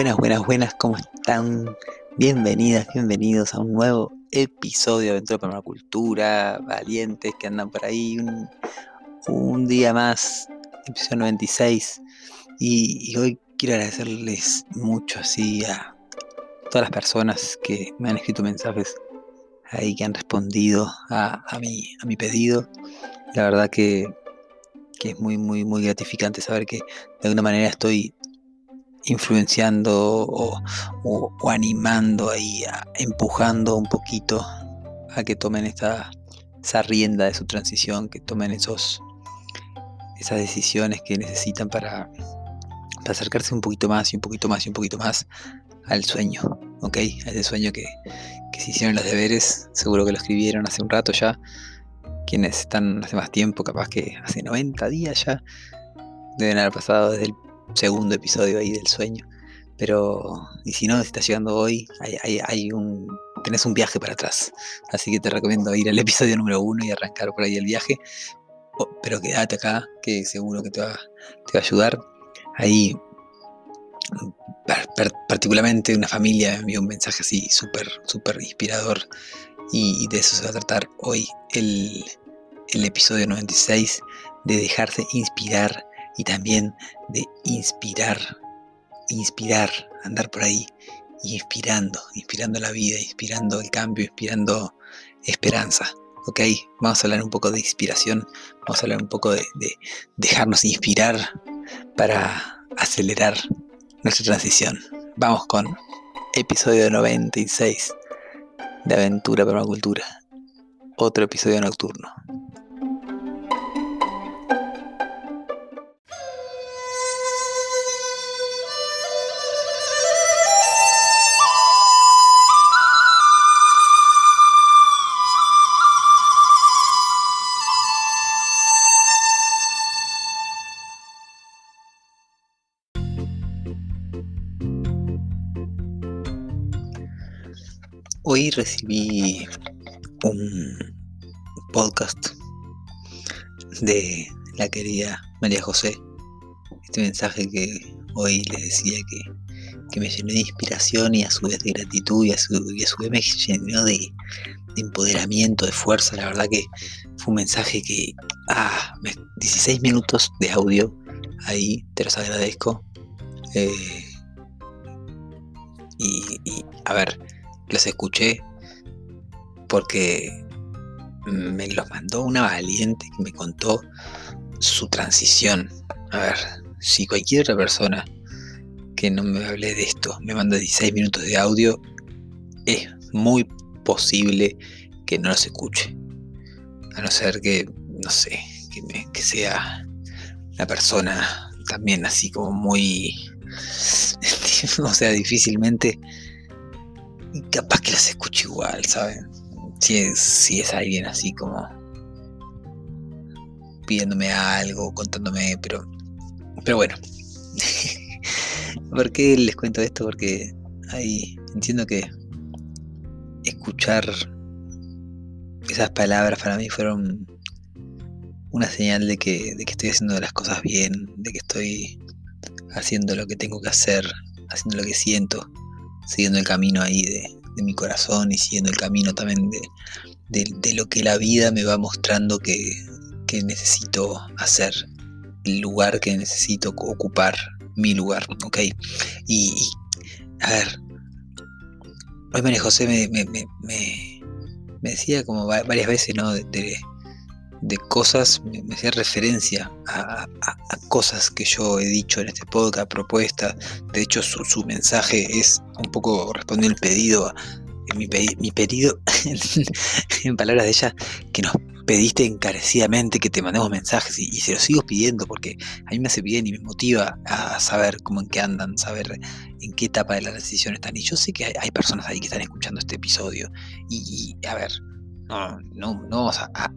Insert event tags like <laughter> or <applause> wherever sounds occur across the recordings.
Buenas, buenas, buenas, ¿cómo están? Bienvenidas, bienvenidos a un nuevo episodio de Aventura Permacultura, valientes que andan por ahí, un, día más, episodio 96. Y, y, hoy quiero agradecerles mucho así a todas las personas que me han escrito mensajes ahí, que han respondido a, a, mi, a mi pedido. La verdad que, que es muy, muy, muy gratificante saber que de alguna manera estoy influenciando o, animando ahí, empujando un poquito a que tomen esta, esa rienda de su transición, que tomen esos, esas decisiones que necesitan para, acercarse un poquito más y un poquito más y un poquito más al sueño, ¿ok? A ese sueño que, que se hicieron los deberes, seguro que lo escribieron hace un rato ya, quienes están hace más tiempo, capaz que hace 90 días ya, deben haber pasado desde el segundo episodio ahí del sueño. Pero, y si no, si estás llegando hoy, hay, un, tenés un viaje para atrás. Así que te recomiendo ir al episodio número uno y arrancar por ahí el viaje. pero quédate acá, que seguro que te va, te va a ayudar. Ahí, particularmente una familia me envió un mensaje así súper, súper inspirador. Y, de eso se va a tratar hoy el, el episodio 96, de dejarse inspirar y también de inspirar, inspirar, andar por ahí inspirando, inspirando la vida, inspirando el cambio, inspirando esperanza. Ok, vamos a hablar un poco de inspiración, vamos a hablar un poco de, dejarnos inspirar para acelerar nuestra transición. Vamos con episodio 96 de Aventura Permacultura, otro episodio nocturno. Hoy recibí un podcast de la querida María José. Este mensaje que hoy les decía que, me llenó de inspiración y a su vez de gratitud y a su, vez me llenó de, empoderamiento, de fuerza. La verdad que fue un mensaje que, ah, 16 minutos de audio ahí, te los agradezco. Eh, y, a ver, los escuché porque me los mandó una valiente que me contó su transición. A ver, si cualquier otra persona que no me hable de esto me manda 16 minutos de audio, es muy posible que no los escuche. A no ser que, no sé, que, que sea una persona también así como muy... <laughs> o sea, difícilmente capaz que las escucho igual, ¿saben? Si es, si es alguien así como pidiéndome algo, contándome, pero, pero bueno. <laughs> ¿Por qué les cuento esto? Porque ahí entiendo que escuchar esas palabras para mí fueron una señal de que, de que estoy haciendo las cosas bien, de que estoy haciendo lo que tengo que hacer, haciendo lo que siento siguiendo el camino ahí de, mi corazón y siguiendo el camino también de, lo que la vida me va mostrando que, necesito hacer, el lugar que necesito ocupar mi lugar, ¿ok? Y, a ver, hoy María José me, me, me, me, decía como varias veces, ¿no? De, de, cosas, me, hacía referencia a, a, cosas que yo he dicho en este podcast, propuestas. De hecho, su, su mensaje es un poco respondiendo el pedido, mi, pedido, <laughs> en palabras de ella, que nos pediste encarecidamente que te mandemos mensajes y, se los sigo pidiendo porque a mí me hace bien y me motiva a saber cómo en qué andan, saber en qué etapa de la decisión están. Y yo sé que hay, personas ahí que están escuchando este episodio y, a ver, no, no, vamos a,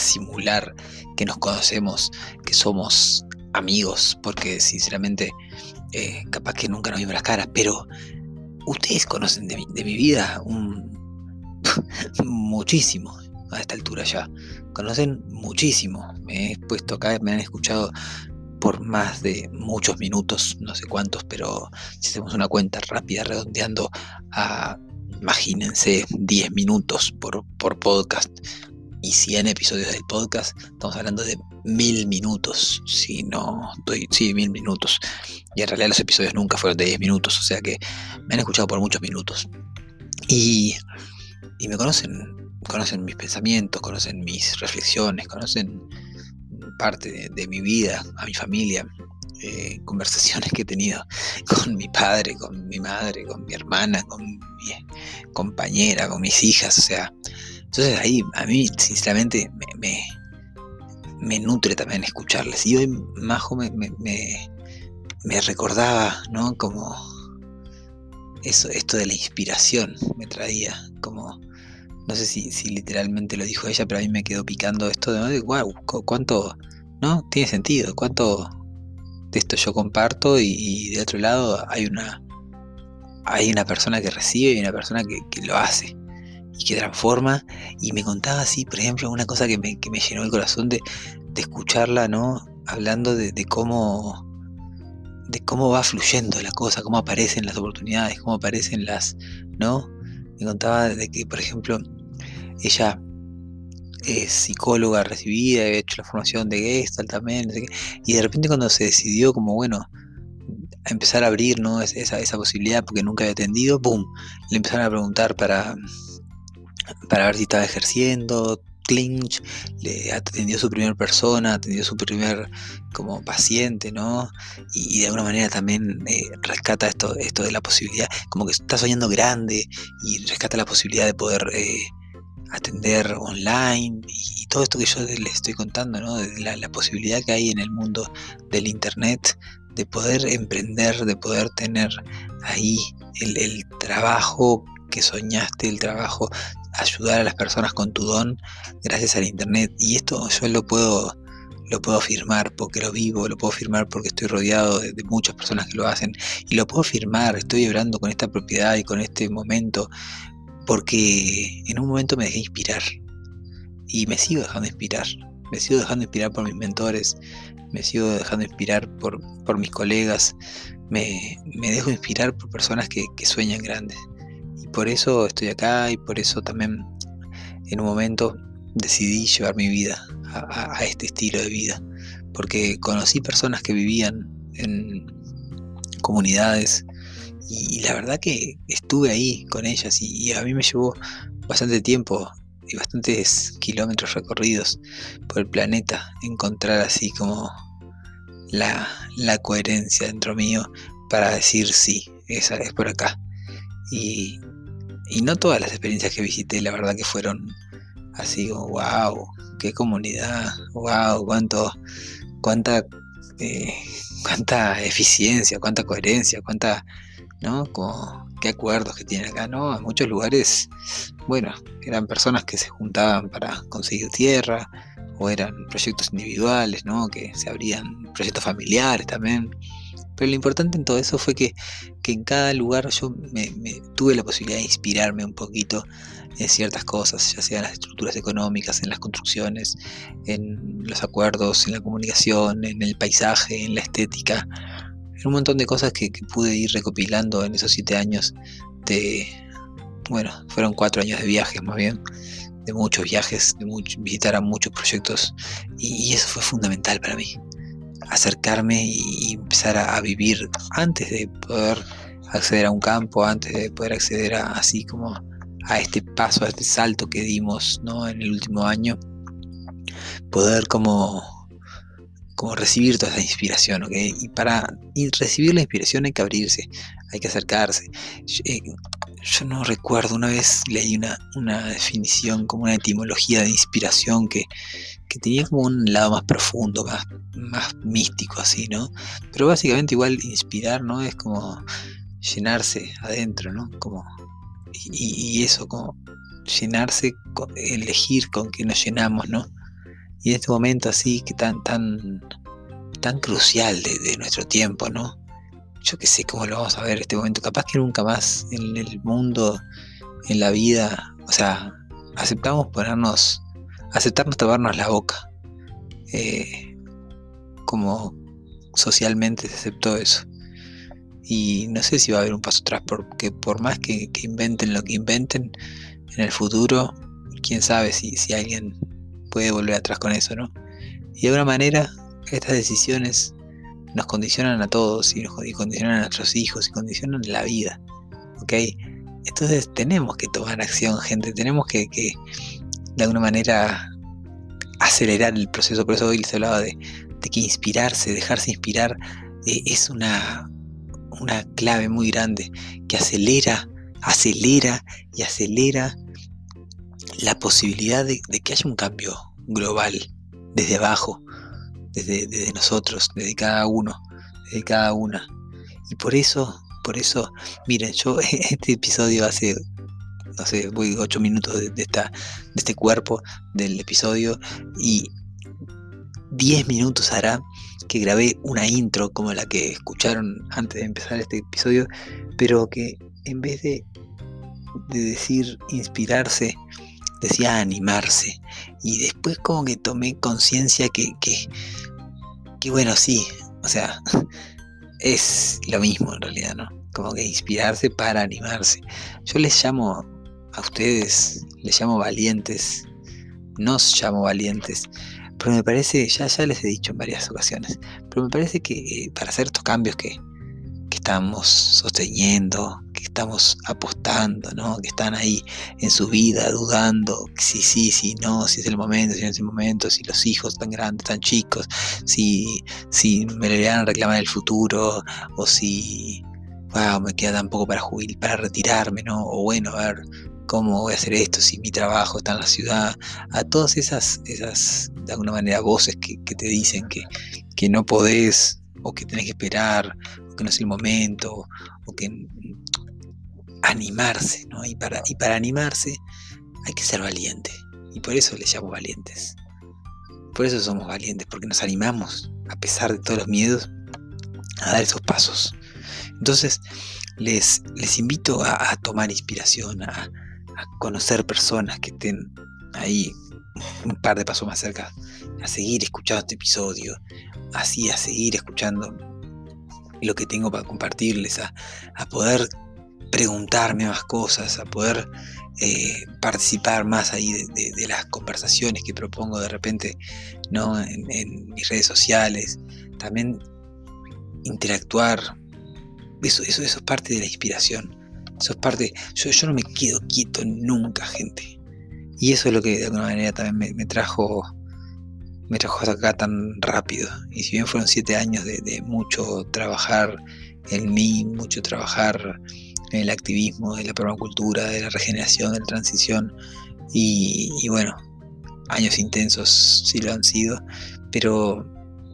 simular que nos conocemos, que somos amigos, porque sinceramente eh, capaz que nunca nos vimos las caras, pero ustedes conocen de mi, de mi vida un, <laughs> muchísimo a esta altura ya. Conocen muchísimo. Me he puesto acá, me han escuchado por más de muchos minutos, no sé cuántos, pero si hacemos una cuenta rápida redondeando a, imagínense, 10 minutos por, por podcast y 100 episodios del podcast, estamos hablando de mil minutos, si no estoy, sí, mil minutos. Y en realidad los episodios nunca fueron de 10 minutos, o sea que me han escuchado por muchos minutos. Y, y me conocen conocen mis pensamientos, conocen mis reflexiones, conocen parte de, mi vida, a mi familia, eh, conversaciones que he tenido <laughs> con mi padre, con mi madre, con mi hermana, con mi compañera, con mis hijas, o sea, entonces ahí a mí sinceramente me, me, nutre también escucharles. Y hoy Majo me, me, me, recordaba, ¿no? Como eso, esto de la inspiración me traía, como no sé si, si, literalmente lo dijo ella, pero a mí me quedó picando esto de, wow, cuánto, ¿no? Tiene sentido, cuánto de esto yo comparto y, de otro lado hay una, hay una persona que recibe y una persona que, lo hace y que transforma. Y me contaba así, por ejemplo, una cosa que me, que me llenó el corazón de, de escucharla, ¿no? Hablando de, de, cómo de cómo va fluyendo la cosa, cómo aparecen las oportunidades, cómo aparecen las, ¿no? me contaba de que, por ejemplo, ella es psicóloga recibida, había hecho la formación de Gestalt también, y de repente cuando se decidió como, bueno, a empezar a abrir ¿no? esa, esa posibilidad porque nunca había atendido, ¡boom! Le empezaron a preguntar para, para ver si estaba ejerciendo, clinch, le atendió su primera persona, atendió su primer como paciente, ¿no? Y, de alguna manera también eh, rescata esto, esto de la posibilidad, como que está soñando grande y rescata la posibilidad de poder eh, atender online y, todo esto que yo le estoy contando, ¿no? De la, posibilidad que hay en el mundo del internet de poder emprender, de poder tener ahí el, el trabajo que soñaste, el trabajo ayudar a las personas con tu don gracias al internet. Y esto yo lo puedo, lo puedo afirmar porque lo vivo, lo puedo afirmar porque estoy rodeado de, muchas personas que lo hacen. Y lo puedo afirmar, estoy vibrando con esta propiedad y con este momento porque en un momento me dejé inspirar. Y me sigo dejando inspirar. Me sigo dejando inspirar por mis mentores. Me sigo dejando inspirar por, por mis colegas. Me, me, dejo inspirar por personas que, que sueñan grandes por eso estoy acá y por eso también en un momento decidí llevar mi vida a, este estilo de vida. Porque conocí personas que vivían en comunidades y, la verdad que estuve ahí con ellas y, a mí me llevó bastante tiempo y bastantes kilómetros recorridos por el planeta encontrar así como la, la coherencia dentro mío para decir sí, esa es por acá. Y, y no todas las experiencias que visité, la verdad que fueron así como, wow, qué comunidad, wow, cuánto, cuánta, eh, cuánta eficiencia, cuánta coherencia, cuánta, ¿no? Como, qué acuerdos que tienen acá, ¿no? En muchos lugares, bueno, eran personas que se juntaban para conseguir tierra, o eran proyectos individuales, ¿no? Que se abrían proyectos familiares también. Pero lo importante en todo eso fue que, en cada lugar yo me, tuve la posibilidad de inspirarme un poquito en ciertas cosas, ya sea en las estructuras económicas, en las construcciones, en los acuerdos, en la comunicación, en el paisaje, en la estética, en un montón de cosas que, pude ir recopilando en esos siete años de, bueno, fueron cuatro años de viajes más bien, de muchos viajes, de visitar a muchos proyectos y eso fue fundamental para mí acercarme y empezar a, vivir antes de poder acceder a un campo, antes de poder acceder a así como a este paso, a este salto que dimos ¿no? en el último año, poder como, como recibir toda esa inspiración, Y para recibir la inspiración hay que abrirse, hay que acercarse. Yo no recuerdo, una vez leí una, una definición, como una etimología de inspiración que, tenía como un lado más profundo, más, más místico así, ¿no? Pero básicamente igual inspirar, ¿no? Es como llenarse adentro, ¿no? Como, y, eso, como llenarse, elegir con qué nos llenamos, ¿no? Y en este momento así que tan, tan, tan crucial de nuestro tiempo, ¿no? Yo qué sé cómo lo vamos a ver este momento. Capaz que nunca más en el mundo, en la vida, o sea, aceptamos ponernos, aceptarnos taparnos la boca. Eh, como socialmente se aceptó eso. Y no sé si va a haber un paso atrás, porque por más que, inventen lo que inventen en el futuro, quién sabe si, si alguien puede volver atrás con eso, ¿no? Y de alguna manera, estas decisiones nos condicionan a todos y nos condicionan a nuestros hijos y condicionan la vida. ¿Ok? Entonces tenemos que tomar acción, gente. Tenemos que, de alguna manera acelerar el proceso. Por eso hoy les hablaba de, que inspirarse, dejarse inspirar, eh, es una, una clave muy grande que acelera, acelera y acelera la posibilidad de, de que haya un cambio global desde abajo desde, nosotros, desde cada uno, desde cada una. Y por eso, por eso, miren, yo <laughs> este episodio hace, no sé, voy ocho minutos de, esta, de este cuerpo del episodio y diez minutos hará que grabé una intro como la que escucharon antes de empezar este episodio, pero que en vez de, de decir inspirarse, decía animarse. Y después como que tomé conciencia que, que, que, bueno, sí, o sea, <laughs> es lo mismo en realidad, ¿no? Como que inspirarse para animarse. Yo les llamo a ustedes, les llamo valientes, nos llamo valientes, pero me parece, ya, ya les he dicho en varias ocasiones, pero me parece que eh, para hacer estos cambios que, que estamos sosteniendo, estamos apostando, ¿no? que están ahí en su vida dudando si sí, si no, si es el momento, si no es el momento, si los hijos están grandes, tan chicos, si, si me le van a reclamar el futuro o si wow, me queda tan poco para jubil, para retirarme, ¿no? O bueno, a ver cómo voy a hacer esto si mi trabajo está en la ciudad, a todas esas, esas de alguna manera voces que, que te dicen que, que no podés o que tenés que esperar, o que no es el momento, o que animarse, ¿no? Y para, y para animarse hay que ser valiente. Y por eso les llamo valientes. Por eso somos valientes, porque nos animamos, a pesar de todos los miedos, a dar esos pasos. Entonces, les, les invito a, tomar inspiración, a, a, conocer personas que estén ahí un par de pasos más cerca, a seguir escuchando este episodio, así a seguir escuchando lo que tengo para compartirles, a, poder preguntarme más cosas, a poder eh, participar más ahí de, las conversaciones que propongo de repente ¿no? en, mis redes sociales, también interactuar, eso, eso, eso es parte de la inspiración, eso es parte, yo, yo no me quedo quieto nunca, gente, y eso es lo que de alguna manera también me, trajo me trajo hasta acá tan rápido. Y si bien fueron siete años de, mucho trabajar en mí, mucho trabajar en el activismo, de la permacultura, de la regeneración, de la transición, y, bueno, años intensos sí lo han sido, pero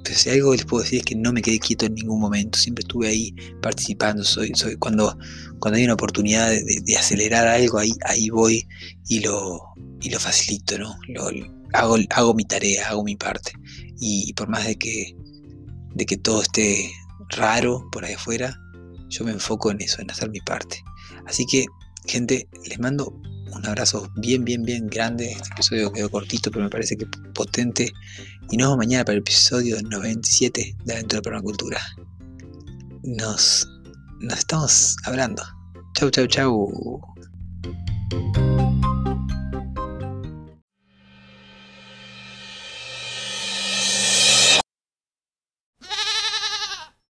pues, si algo les puedo decir es que no me quedé quieto en ningún momento, siempre estuve ahí participando, soy, soy cuando, cuando hay una oportunidad de, acelerar algo, ahí, ahí voy y lo, y lo facilito, ¿no? Lo, hago, hago mi tarea, hago mi parte. Y, por más de que, de que todo esté raro por ahí afuera, yo me enfoco en eso, en hacer mi parte. Así que, gente, les mando un abrazo bien, bien, bien grande. Este episodio quedó cortito, pero me parece que potente. Y nos vemos mañana para el episodio 97 de Aventura Permacultura. Nos, nos estamos hablando. Chau, chau, chau.